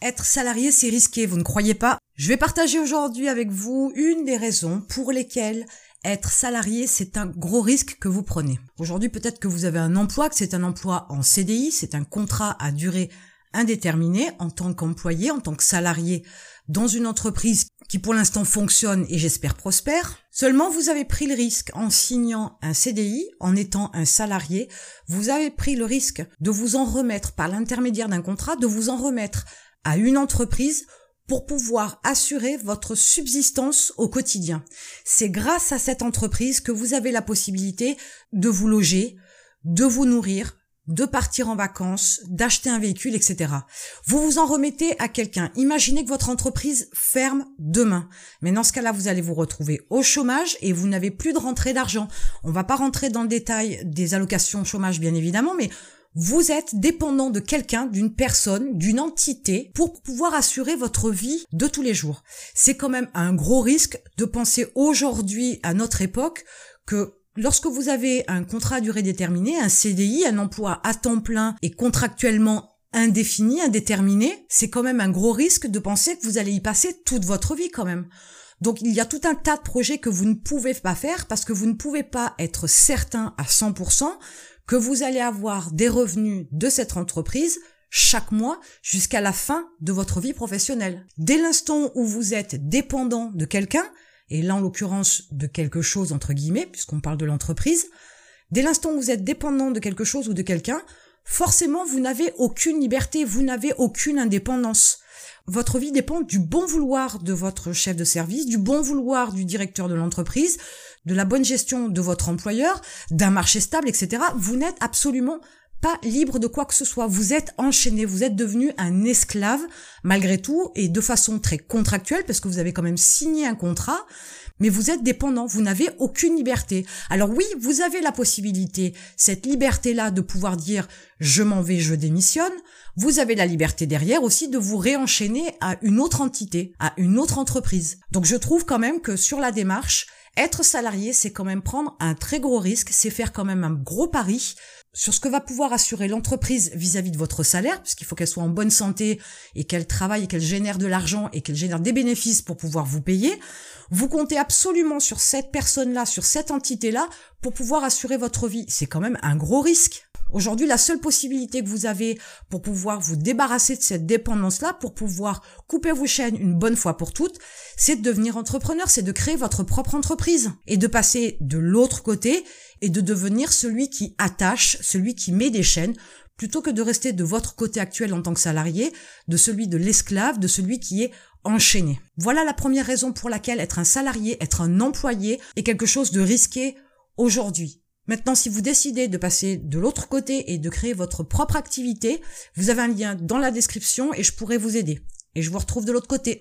Être salarié, c'est risqué, vous ne croyez pas? Je vais partager aujourd'hui avec vous une des raisons pour lesquelles être salarié, c'est un gros risque que vous prenez. Aujourd'hui, peut-être que vous avez un emploi, que c'est un emploi en CDI, c'est un contrat à durée indéterminée en tant qu'employé, en tant que salarié dans une entreprise qui pour l'instant fonctionne et j'espère prospère. Seulement, vous avez pris le risque en signant un CDI, en étant un salarié, vous avez pris le risque de vous en remettre par l'intermédiaire d'un contrat, de vous en remettre à une entreprise pour pouvoir assurer votre subsistance au quotidien. C'est grâce à cette entreprise que vous avez la possibilité de vous loger, de vous nourrir, de partir en vacances, d'acheter un véhicule, etc. Vous vous en remettez à quelqu'un. Imaginez que votre entreprise ferme demain. Mais dans ce cas-là, vous allez vous retrouver au chômage et vous n'avez plus de rentrée d'argent. On va pas rentrer dans le détail des allocations chômage, bien évidemment, mais vous êtes dépendant de quelqu'un, d'une personne, d'une entité pour pouvoir assurer votre vie de tous les jours. C'est quand même un gros risque de penser aujourd'hui à notre époque que Lorsque vous avez un contrat à durée déterminée, un CDI, un emploi à temps plein et contractuellement indéfini, indéterminé, c'est quand même un gros risque de penser que vous allez y passer toute votre vie quand même. Donc il y a tout un tas de projets que vous ne pouvez pas faire parce que vous ne pouvez pas être certain à 100% que vous allez avoir des revenus de cette entreprise chaque mois jusqu'à la fin de votre vie professionnelle. Dès l'instant où vous êtes dépendant de quelqu'un, et là en l'occurrence de quelque chose entre guillemets, puisqu'on parle de l'entreprise, dès l'instant où vous êtes dépendant de quelque chose ou de quelqu'un, forcément vous n'avez aucune liberté, vous n'avez aucune indépendance. Votre vie dépend du bon vouloir de votre chef de service, du bon vouloir du directeur de l'entreprise, de la bonne gestion de votre employeur, d'un marché stable, etc. Vous n'êtes absolument pas libre de quoi que ce soit. Vous êtes enchaîné, vous êtes devenu un esclave malgré tout et de façon très contractuelle parce que vous avez quand même signé un contrat, mais vous êtes dépendant, vous n'avez aucune liberté. Alors oui, vous avez la possibilité, cette liberté-là de pouvoir dire je m'en vais, je démissionne. Vous avez la liberté derrière aussi de vous réenchaîner à une autre entité, à une autre entreprise. Donc je trouve quand même que sur la démarche, être salarié, c'est quand même prendre un très gros risque, c'est faire quand même un gros pari sur ce que va pouvoir assurer l'entreprise vis-à-vis de votre salaire, puisqu'il faut qu'elle soit en bonne santé et qu'elle travaille et qu'elle génère de l'argent et qu'elle génère des bénéfices pour pouvoir vous payer. Vous comptez absolument sur cette personne-là, sur cette entité-là, pour pouvoir assurer votre vie. C'est quand même un gros risque. Aujourd'hui, la seule possibilité que vous avez pour pouvoir vous débarrasser de cette dépendance-là, pour pouvoir couper vos chaînes une bonne fois pour toutes, c'est de devenir entrepreneur, c'est de créer votre propre entreprise et de passer de l'autre côté et de devenir celui qui attache, celui qui met des chaînes, plutôt que de rester de votre côté actuel en tant que salarié, de celui de l'esclave, de celui qui est enchaîné. Voilà la première raison pour laquelle être un salarié, être un employé est quelque chose de risqué aujourd'hui. Maintenant, si vous décidez de passer de l'autre côté et de créer votre propre activité, vous avez un lien dans la description et je pourrai vous aider. Et je vous retrouve de l'autre côté.